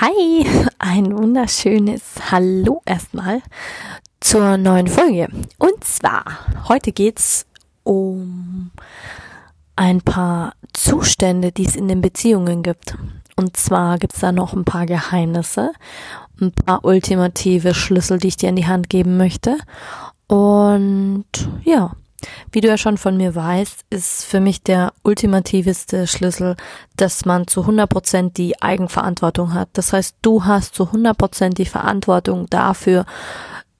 Hi, ein wunderschönes Hallo erstmal zur neuen Folge. Und zwar, heute geht's um ein paar Zustände, die es in den Beziehungen gibt. Und zwar gibt's da noch ein paar Geheimnisse, ein paar ultimative Schlüssel, die ich dir in die Hand geben möchte. Und ja, wie du ja schon von mir weißt, ist für mich der ultimativste Schlüssel, dass man zu 100% die Eigenverantwortung hat. Das heißt, du hast zu 100% die Verantwortung dafür,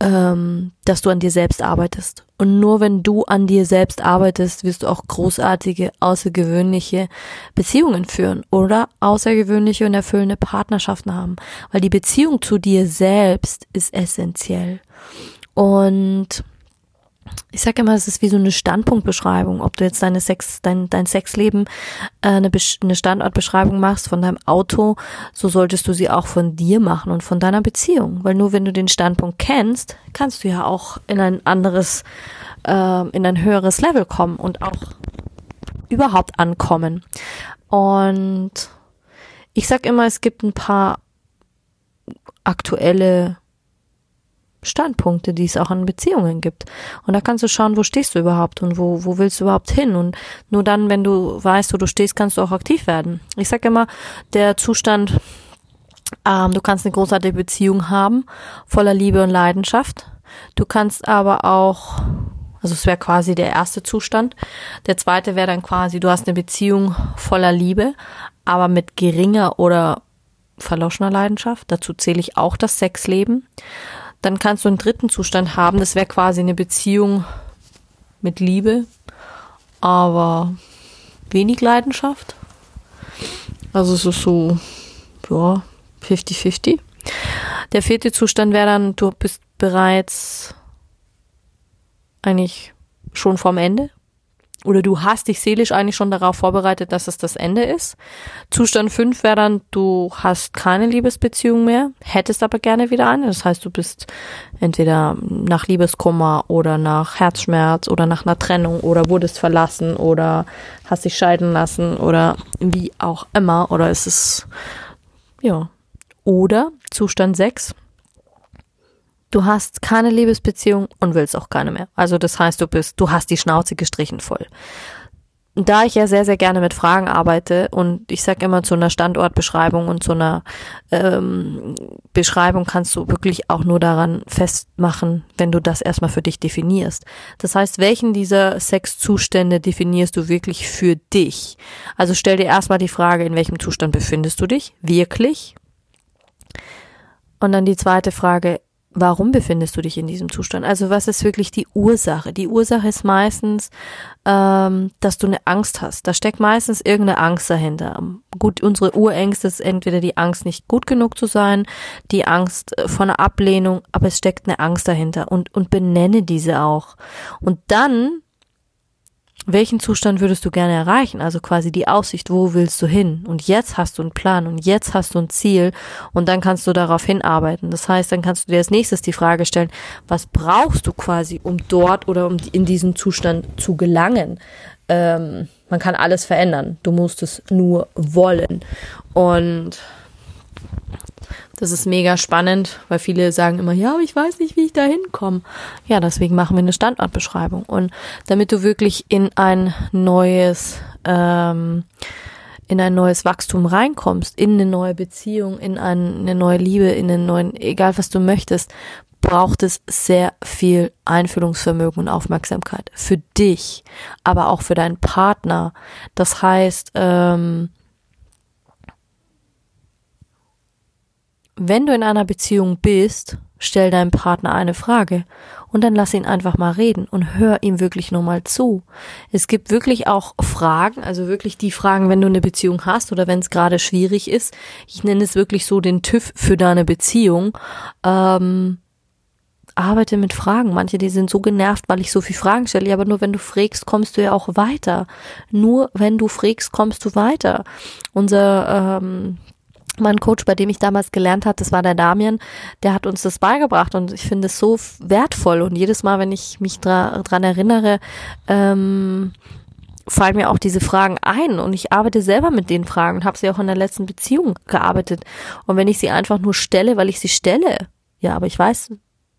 ähm, dass du an dir selbst arbeitest. Und nur wenn du an dir selbst arbeitest, wirst du auch großartige, außergewöhnliche Beziehungen führen oder außergewöhnliche und erfüllende Partnerschaften haben. Weil die Beziehung zu dir selbst ist essentiell. Und ich sage immer, es ist wie so eine Standpunktbeschreibung, ob du jetzt deine Sex, dein, dein Sexleben äh, eine, eine Standortbeschreibung machst von deinem Auto, so solltest du sie auch von dir machen und von deiner Beziehung. Weil nur wenn du den Standpunkt kennst, kannst du ja auch in ein anderes, äh, in ein höheres Level kommen und auch überhaupt ankommen. Und ich sag immer, es gibt ein paar aktuelle Standpunkte, die es auch an Beziehungen gibt. Und da kannst du schauen, wo stehst du überhaupt und wo, wo willst du überhaupt hin. Und nur dann, wenn du weißt, wo du stehst, kannst du auch aktiv werden. Ich sage immer, der Zustand, ähm, du kannst eine großartige Beziehung haben, voller Liebe und Leidenschaft. Du kannst aber auch, also es wäre quasi der erste Zustand. Der zweite wäre dann quasi, du hast eine Beziehung voller Liebe, aber mit geringer oder verloschener Leidenschaft. Dazu zähle ich auch das Sexleben dann kannst du einen dritten Zustand haben. Das wäre quasi eine Beziehung mit Liebe, aber wenig Leidenschaft. Also es ist so, ja, 50-50. Der vierte Zustand wäre dann, du bist bereits eigentlich schon vorm Ende oder du hast dich seelisch eigentlich schon darauf vorbereitet, dass es das Ende ist. Zustand 5 wäre dann, du hast keine Liebesbeziehung mehr, hättest aber gerne wieder eine. Das heißt, du bist entweder nach Liebeskummer oder nach Herzschmerz oder nach einer Trennung oder wurdest verlassen oder hast dich scheiden lassen oder wie auch immer. Oder ist es, ja. Oder Zustand 6, du hast keine Liebesbeziehung und willst auch keine mehr. Also das heißt, du bist, du hast die Schnauze gestrichen voll. Da ich ja sehr, sehr gerne mit Fragen arbeite und ich sage immer zu einer Standortbeschreibung und zu einer ähm, Beschreibung kannst du wirklich auch nur daran festmachen, wenn du das erstmal für dich definierst. Das heißt, welchen dieser Sexzustände definierst du wirklich für dich? Also stell dir erstmal die Frage, in welchem Zustand befindest du dich? Wirklich? Und dann die zweite Frage, warum befindest du dich in diesem Zustand? Also was ist wirklich die Ursache? Die Ursache ist meistens, ähm, dass du eine Angst hast. Da steckt meistens irgendeine Angst dahinter. Gut, unsere Urängste ist entweder die Angst, nicht gut genug zu sein, die Angst vor einer Ablehnung, aber es steckt eine Angst dahinter und, und benenne diese auch. Und dann welchen Zustand würdest du gerne erreichen? Also quasi die Aussicht, wo willst du hin? Und jetzt hast du einen Plan und jetzt hast du ein Ziel und dann kannst du darauf hinarbeiten. Das heißt, dann kannst du dir als nächstes die Frage stellen, was brauchst du quasi, um dort oder um in diesen Zustand zu gelangen? Ähm, man kann alles verändern. Du musst es nur wollen. Und das ist mega spannend, weil viele sagen immer, ja, aber ich weiß nicht, wie ich da hinkomme. Ja, deswegen machen wir eine Standortbeschreibung. Und damit du wirklich in ein neues, ähm, in ein neues Wachstum reinkommst, in eine neue Beziehung, in eine neue Liebe, in einen neuen, egal was du möchtest, braucht es sehr viel Einfühlungsvermögen und Aufmerksamkeit für dich, aber auch für deinen Partner. Das heißt, ähm, wenn du in einer Beziehung bist, stell deinem Partner eine Frage und dann lass ihn einfach mal reden und hör ihm wirklich nur mal zu. Es gibt wirklich auch Fragen, also wirklich die Fragen, wenn du eine Beziehung hast oder wenn es gerade schwierig ist. Ich nenne es wirklich so den TÜV für deine Beziehung. Ähm, arbeite mit Fragen. Manche, die sind so genervt, weil ich so viel Fragen stelle. Aber nur wenn du frägst, kommst du ja auch weiter. Nur wenn du frägst, kommst du weiter. Unser ähm, mein Coach, bei dem ich damals gelernt habe, das war der Damian, der hat uns das beigebracht und ich finde es so wertvoll und jedes Mal, wenn ich mich dra dran erinnere, ähm, fallen mir auch diese Fragen ein und ich arbeite selber mit den Fragen und habe sie auch in der letzten Beziehung gearbeitet und wenn ich sie einfach nur stelle, weil ich sie stelle, ja, aber ich weiß,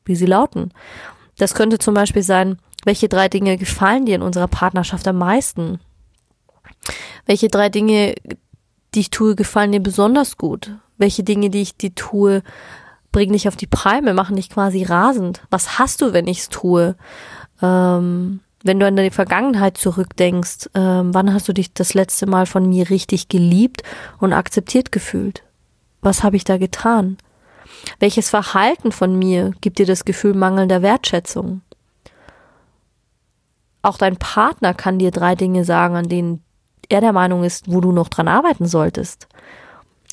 wie sie lauten. Das könnte zum Beispiel sein, welche drei Dinge gefallen dir in unserer Partnerschaft am meisten? Welche drei Dinge, die ich tue, gefallen dir besonders gut? Welche Dinge, die ich dir tue, bringen dich auf die Palme, machen dich quasi rasend? Was hast du, wenn ich's tue? Ähm, wenn du an deine Vergangenheit zurückdenkst, ähm, wann hast du dich das letzte Mal von mir richtig geliebt und akzeptiert gefühlt? Was habe ich da getan? Welches Verhalten von mir gibt dir das Gefühl mangelnder Wertschätzung? Auch dein Partner kann dir drei Dinge sagen, an denen er der Meinung ist, wo du noch dran arbeiten solltest.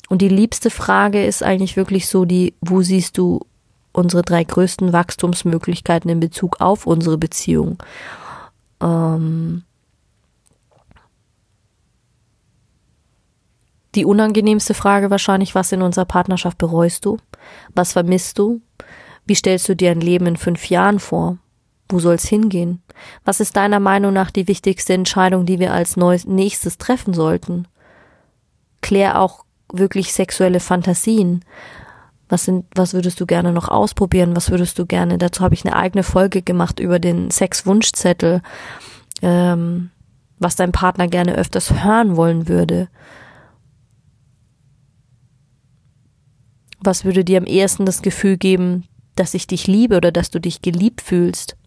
Und die liebste Frage ist eigentlich wirklich so die, wo siehst du unsere drei größten Wachstumsmöglichkeiten in Bezug auf unsere Beziehung? Ähm, Die unangenehmste Frage wahrscheinlich, was in unserer Partnerschaft bereust du? Was vermisst du? Wie stellst du dir ein Leben in fünf Jahren vor? Wo soll's hingehen? Was ist deiner Meinung nach die wichtigste Entscheidung, die wir als nächstes treffen sollten? Klär auch wirklich sexuelle Fantasien. Was sind, was würdest du gerne noch ausprobieren? Was würdest du gerne? Dazu habe ich eine eigene Folge gemacht über den Sexwunschzettel, ähm, was dein Partner gerne öfters hören wollen würde. Was würde dir am ehesten das Gefühl geben, dass ich dich liebe oder dass du dich geliebt fühlst?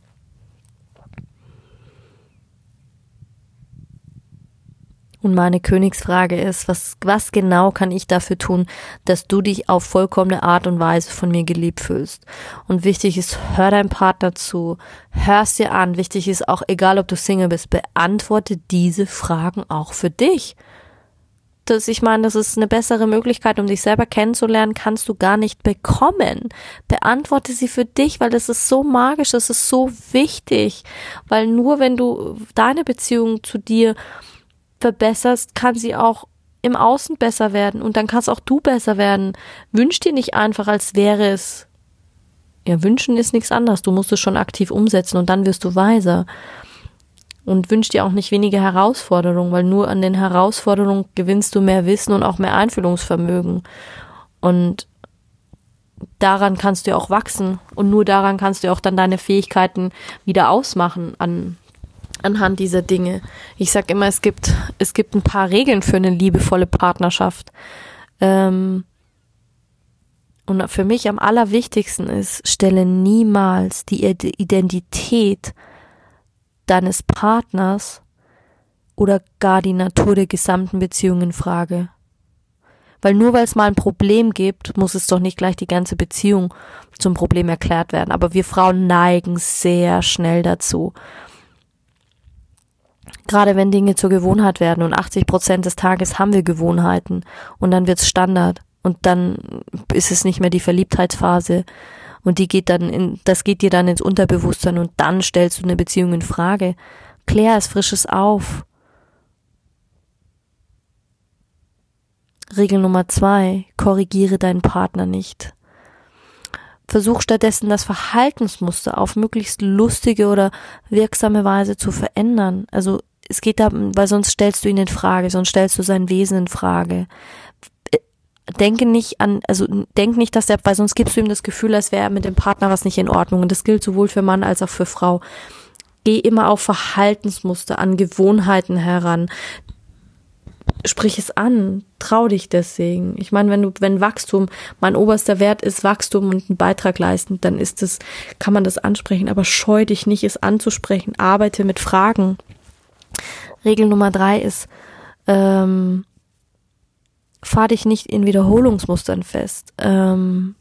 Und meine Königsfrage ist, was, was genau kann ich dafür tun, dass du dich auf vollkommene Art und Weise von mir geliebt fühlst? Und wichtig ist, hör deinem Partner zu, hörst dir an. Wichtig ist auch, egal ob du Single bist, beantworte diese Fragen auch für dich das, ich meine, das ist eine bessere Möglichkeit, um dich selber kennenzulernen, kannst du gar nicht bekommen. Beantworte sie für dich, weil das ist so magisch, das ist so wichtig, weil nur wenn du deine Beziehung zu dir verbesserst, kann sie auch im Außen besser werden und dann kannst auch du besser werden. Wünsch dir nicht einfach, als wäre es. Ja, wünschen ist nichts anderes. Du musst es schon aktiv umsetzen und dann wirst du weiser und wünsch dir auch nicht weniger Herausforderungen, weil nur an den Herausforderungen gewinnst du mehr Wissen und auch mehr Einfühlungsvermögen. Und daran kannst du auch wachsen und nur daran kannst du auch dann deine Fähigkeiten wieder ausmachen an anhand dieser Dinge. Ich sag immer, es gibt es gibt ein paar Regeln für eine liebevolle Partnerschaft. Ähm, und für mich am allerwichtigsten ist, stelle niemals die Identität deines Partners oder gar die Natur der gesamten Beziehung in Frage. Weil nur weil es mal ein Problem gibt, muss es doch nicht gleich die ganze Beziehung zum Problem erklärt werden. Aber wir Frauen neigen sehr schnell dazu. Gerade wenn Dinge zur Gewohnheit werden und 80 Prozent des Tages haben wir Gewohnheiten und dann wird's Standard und dann ist es nicht mehr die Verliebtheitsphase, und die geht dann in, das geht dir dann ins Unterbewusstsein und dann stellst du eine Beziehung in Frage. Klär es Frisches auf. Regel Nummer zwei, korrigiere deinen Partner nicht. Versuch stattdessen das Verhaltensmuster auf möglichst lustige oder wirksame Weise zu verändern. Also es geht da, weil sonst stellst du ihn in Frage, sonst stellst du sein Wesen in Frage denke nicht an, also denk nicht, dass der, weil sonst gibst du ihm das Gefühl, als wäre mit dem Partner was nicht in Ordnung. Und das gilt sowohl für Mann als auch für Frau. Geh immer auf Verhaltensmuster, an Gewohnheiten heran. Sprich es an, trau dich deswegen. Ich meine, wenn du, wenn Wachstum, mein oberster Wert ist Wachstum und einen Beitrag leisten, dann ist es, kann man das ansprechen, aber scheu dich nicht, es anzusprechen. Arbeite mit Fragen. Regel Nummer drei ist, ähm, fahr dich nicht in Wiederholungsmustern fest. Ähm,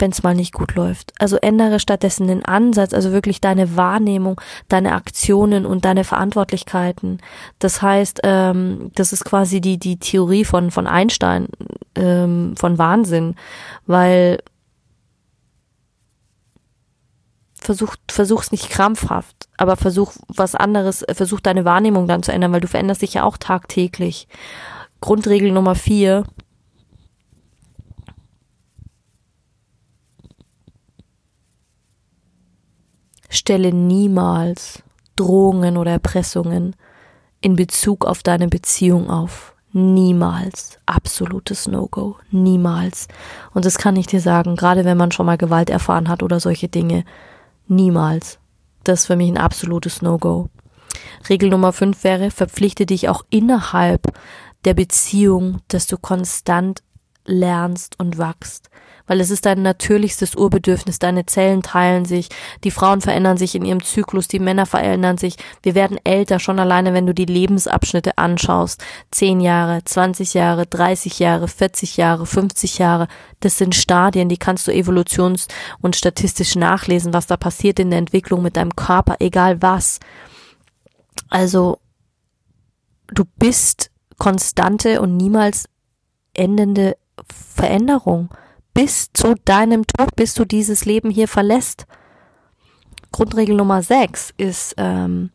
wenn es mal nicht gut läuft. Also ändere stattdessen den Ansatz, also wirklich deine Wahrnehmung, deine Aktionen und deine Verantwortlichkeiten. Das heißt, ähm, das ist quasi die die Theorie von von Einstein ähm, von Wahnsinn, weil versuch versuch's nicht krampfhaft, aber versuch was anderes, versuch deine Wahrnehmung dann zu ändern, weil du veränderst dich ja auch tagtäglich. Grundregel Nummer vier Stelle niemals Drohungen oder Erpressungen in Bezug auf deine Beziehung auf. Niemals. Absolutes No-Go. Niemals. Und das kann ich dir sagen, gerade wenn man schon mal Gewalt erfahren hat oder solche Dinge. Niemals. Das ist für mich ein absolutes No-Go. Regel Nummer fünf wäre, verpflichte dich auch innerhalb der Beziehung, dass du konstant lernst und wachst weil es ist dein natürlichstes Urbedürfnis. Deine Zellen teilen sich, die Frauen verändern sich in ihrem Zyklus, die Männer verändern sich. Wir werden älter, schon alleine, wenn du die Lebensabschnitte anschaust. Zehn Jahre, 20 Jahre, 30 Jahre, 40 Jahre, 50 Jahre. Das sind Stadien, die kannst du evolutions- und statistisch nachlesen, was da passiert in der Entwicklung mit deinem Körper, egal was. Also, du bist konstante und niemals endende Veränderung bis zu deinem Tod, bis du dieses Leben hier verlässt. Grundregel Nummer 6 ist, ähm,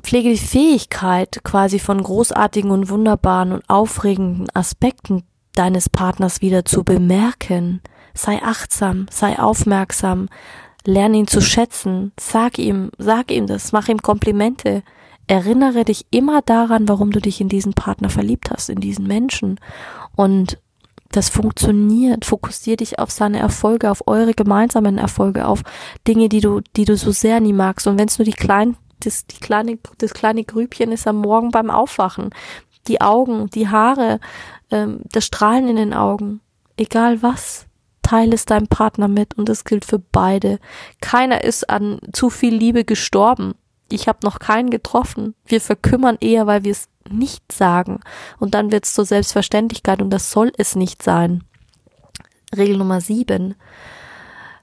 pflege die Fähigkeit quasi von großartigen und wunderbaren und aufregenden Aspekten deines Partners wieder zu bemerken. Sei achtsam, sei aufmerksam, lerne ihn zu schätzen, sag ihm, sag ihm das, mach ihm Komplimente. Erinnere dich immer daran, warum du dich in diesen Partner verliebt hast, in diesen Menschen. Und das funktioniert. Fokussier dich auf seine Erfolge, auf eure gemeinsamen Erfolge, auf Dinge, die du, die du so sehr nie magst. Und wenn es nur die kleinen, das, die kleine, das kleine Grübchen ist am Morgen beim Aufwachen, die Augen, die Haare, ähm, das Strahlen in den Augen, egal was, teile es deinem Partner mit und das gilt für beide. Keiner ist an zu viel Liebe gestorben. Ich habe noch keinen getroffen. Wir verkümmern eher, weil wir es nicht sagen. Und dann wird es zur Selbstverständlichkeit und das soll es nicht sein. Regel Nummer sieben.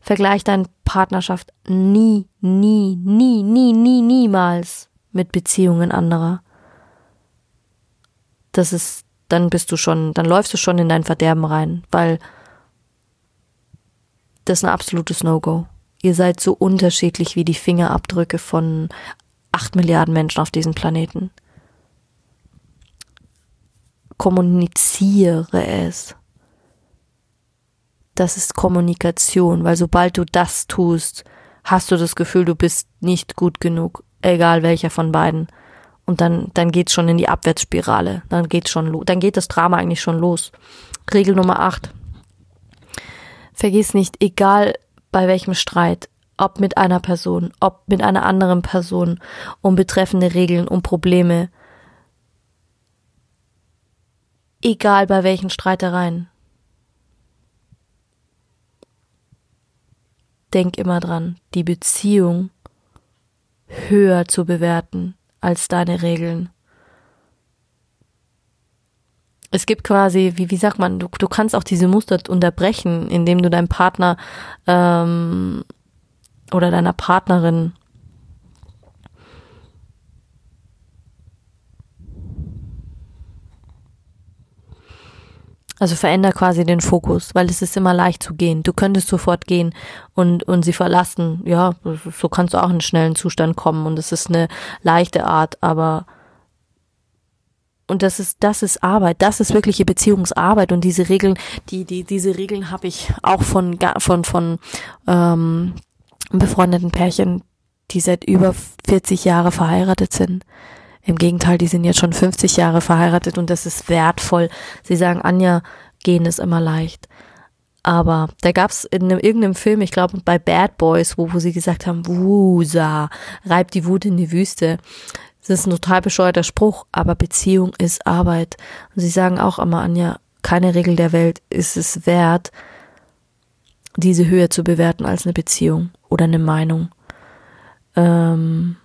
Vergleich deine Partnerschaft nie, nie, nie, nie, nie, niemals mit Beziehungen anderer. Das ist, dann bist du schon, dann läufst du schon in dein Verderben rein, weil das ist ein absolutes No-Go. Ihr seid so unterschiedlich wie die Fingerabdrücke von acht Milliarden Menschen auf diesem Planeten kommuniziere es. Das ist Kommunikation, weil sobald du das tust, hast du das Gefühl, du bist nicht gut genug, egal welcher von beiden. Und dann, dann geht's schon in die Abwärtsspirale. Dann geht's schon los. Dann geht das Drama eigentlich schon los. Regel Nummer 8. Vergiss nicht, egal bei welchem Streit, ob mit einer Person, ob mit einer anderen Person, um betreffende Regeln, um Probleme, egal bei welchen Streitereien. Denk immer dran, die Beziehung höher zu bewerten als deine Regeln. Es gibt quasi, wie, wie sagt man, du, du kannst auch diese Muster unterbrechen, indem du deinem Partner ähm, oder deiner Partnerin Also veränder quasi den Fokus, weil es ist immer leicht zu gehen. Du könntest sofort gehen und, und sie verlassen. Ja, so kannst du auch in einen schnellen Zustand kommen und es ist eine leichte Art, aber und das ist das ist Arbeit, das ist wirkliche Beziehungsarbeit und diese Regeln, die die diese Regeln habe ich auch von von von ähm, befreundeten Pärchen, die seit über 40 Jahre verheiratet sind. Im Gegenteil, die sind jetzt schon 50 Jahre verheiratet und das ist wertvoll. Sie sagen, Anja, gehen ist immer leicht. Aber da gab's in einem, irgendeinem Film, ich glaube bei Bad Boys, wo, wo sie gesagt haben, Wusa, reibt die Wut in die Wüste. Das ist ein total bescheuerter Spruch, aber Beziehung ist Arbeit. Und sie sagen auch immer, Anja, keine Regel der Welt ist es wert, diese höher zu bewerten als eine Beziehung oder eine Meinung. Ähm,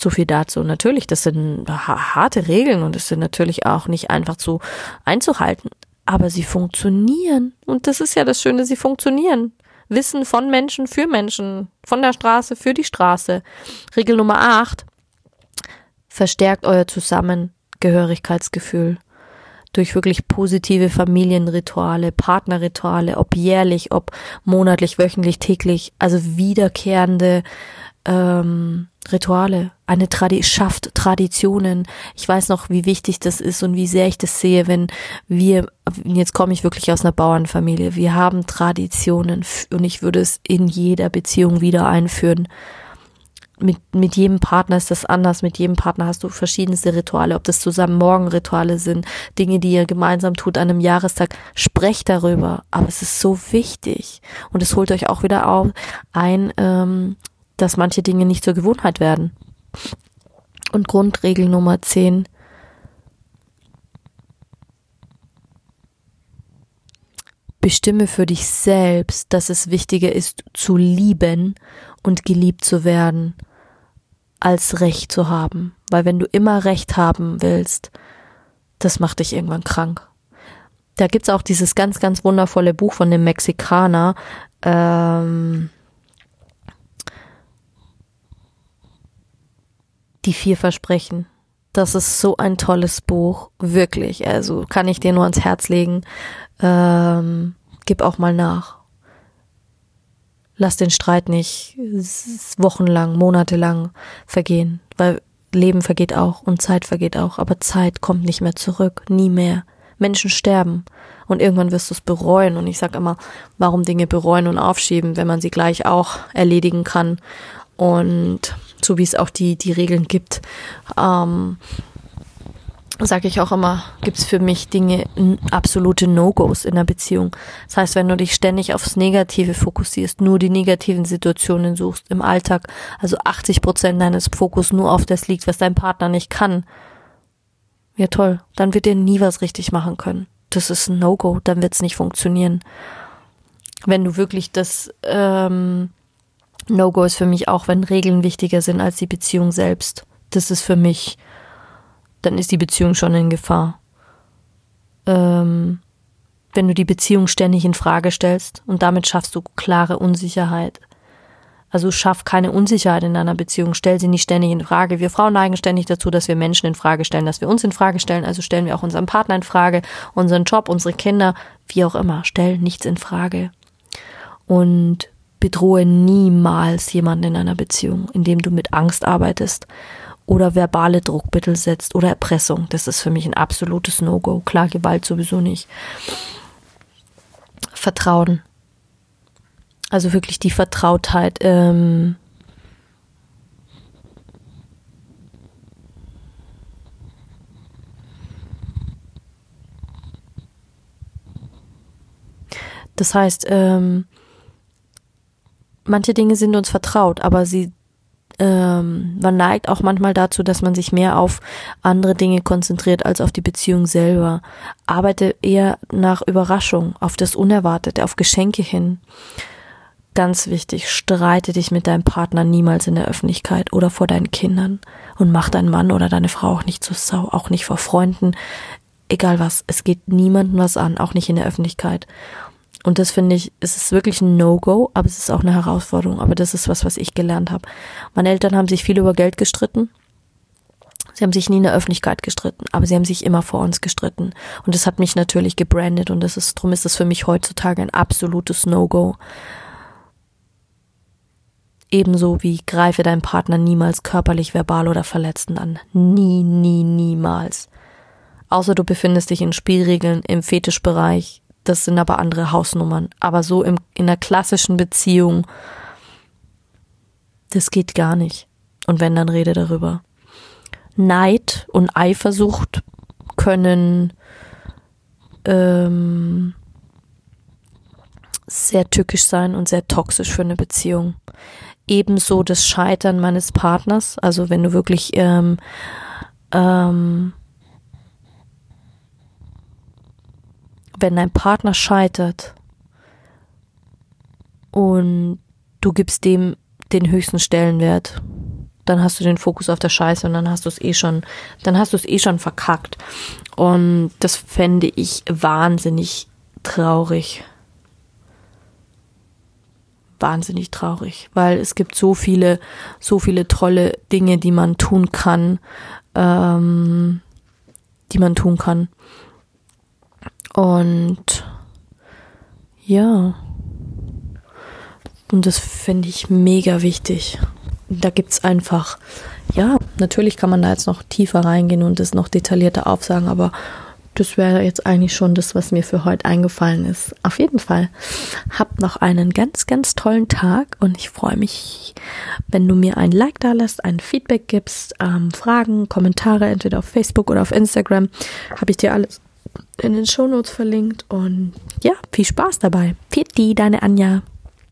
so viel dazu. Natürlich, das sind harte Regeln und es sind natürlich auch nicht einfach zu einzuhalten. aber sie funktionieren. Und das ist ja das Schöne, sie funktionieren. Wissen von Menschen für Menschen, von der Straße für die Straße. Regel Nummer 8. Verstärkt euer Zusammengehörigkeitsgefühl durch wirklich positive Familienrituale, Partnerrituale, ob jährlich, ob monatlich, wöchentlich, täglich, also wiederkehrende ähm, Rituale, eine Tradi schafft Traditionen. Ich weiß noch, wie wichtig das ist und wie sehr ich das sehe, wenn wir, jetzt komme ich wirklich aus einer Bauernfamilie, wir haben Traditionen und ich würde es in jeder Beziehung wieder einführen mit, mit jedem Partner ist das anders. Mit jedem Partner hast du verschiedenste Rituale, ob das zusammen Morgenrituale sind, Dinge, die ihr gemeinsam tut an einem Jahrestag. Sprecht darüber. Aber es ist so wichtig. Und es holt euch auch wieder auf ein, ähm, dass manche Dinge nicht zur Gewohnheit werden. Und Grundregel Nummer 10. Bestimme für dich selbst, dass es wichtiger ist, zu lieben und geliebt zu werden als Recht zu haben. Weil wenn du immer Recht haben willst, das macht dich irgendwann krank. Da gibt's auch dieses ganz, ganz wundervolle Buch von dem Mexikaner. Ähm, die vier Versprechen. Das ist so ein tolles Buch, wirklich. Also kann ich dir nur ans Herz legen. Ähm, gib auch mal nach lass den Streit nicht wochenlang, monatelang vergehen, weil Leben vergeht auch und Zeit vergeht auch, aber Zeit kommt nicht mehr zurück, nie mehr. Menschen sterben und irgendwann wirst du es bereuen und ich sag immer, warum Dinge bereuen und aufschieben, wenn man sie gleich auch erledigen kann und so wie es auch die die Regeln gibt. Ähm, sage ich auch immer, gibt's für mich Dinge, absolute No-Gos in der Beziehung. Das heißt, wenn du dich ständig aufs Negative fokussierst, nur die negativen Situationen suchst im Alltag, also 80 Prozent deines Fokus nur auf das liegt, was dein Partner nicht kann, ja toll, dann wird ihr nie was richtig machen können. Das ist ein No-Go, dann wird's nicht funktionieren. Wenn du wirklich das ähm, No-Go ist für mich auch, wenn Regeln wichtiger sind als die Beziehung selbst. Das ist für mich dann ist die Beziehung schon in Gefahr. Ähm, wenn du die Beziehung ständig in Frage stellst und damit schaffst du klare Unsicherheit. Also schaff keine Unsicherheit in deiner Beziehung, stell sie nicht ständig in Frage. Wir Frauen neigen ständig dazu, dass wir Menschen in Frage stellen, dass wir uns in Frage stellen, also stellen wir auch unseren Partner in Frage, unseren Job, unsere Kinder, wie auch immer, stell nichts in Frage. Und bedrohe niemals jemanden in einer Beziehung, indem du mit Angst arbeitest oder verbale Druckmittel setzt oder Erpressung. Das ist für mich ein absolutes No-Go. Klar, Gewalt sowieso nicht. Vertrauen. Also wirklich die Vertrautheit. Ähm, das heißt, ähm, manche Dinge sind uns vertraut, aber sie ähm, man neigt auch manchmal dazu, dass man sich mehr auf andere Dinge konzentriert als auf die Beziehung selber. Arbeite eher nach Überraschung, auf das Unerwartete, auf Geschenke hin. Ganz wichtig, streite dich mit deinem Partner niemals in der Öffentlichkeit oder vor deinen Kindern und mach deinen Mann oder deine Frau auch nicht zu Sau, auch nicht vor Freunden, egal was. Es geht niemandem was an, auch nicht in der Öffentlichkeit. Und das finde ich, es ist wirklich ein No-Go, aber es ist auch eine Herausforderung. Aber das ist was, was ich gelernt habe. Meine Eltern haben sich viel über Geld gestritten. Sie haben sich nie in der Öffentlichkeit gestritten, aber sie haben sich immer vor uns gestritten. Und das hat mich natürlich gebrandet und das ist, drum ist es für mich heutzutage ein absolutes No-Go. Ebenso wie greife deinen Partner niemals körperlich, verbal oder verletzend an. Nie, nie, niemals. Außer du befindest dich in Spielregeln im Fetischbereich, das sind aber andere Hausnummern. Aber so im, in der klassischen Beziehung, das geht gar nicht. Und wenn, dann rede darüber. Neid und Eifersucht können ähm, sehr tückisch sein und sehr toxisch für eine Beziehung. Ebenso das Scheitern meines Partners, also wenn du wirklich ähm, ähm, wenn dein Partner scheitert und du gibst dem den höchsten Stellenwert, dann hast du den Fokus auf der Scheiße und dann hast du es eh schon, dann hast du es eh schon verkackt. Und das fände ich wahnsinnig traurig. Wahnsinnig traurig, weil es gibt so viele, so viele tolle Dinge, die man tun kann, ähm, die man tun kann. Und ja. Und das finde ich mega wichtig. Da gibt's einfach, ja, natürlich kann man da jetzt noch tiefer reingehen und das noch detaillierter aufsagen, aber das wäre jetzt eigentlich schon das, was mir für heute eingefallen ist. Auf jeden Fall. Habt noch einen ganz, ganz tollen Tag und ich freue mich, wenn du mir ein Like da lässt, ein Feedback gibst, ähm, Fragen, Kommentare, entweder auf Facebook oder auf Instagram. Habe ich dir alles in den Shownotes verlinkt und ja, viel Spaß dabei. Die, deine Anja.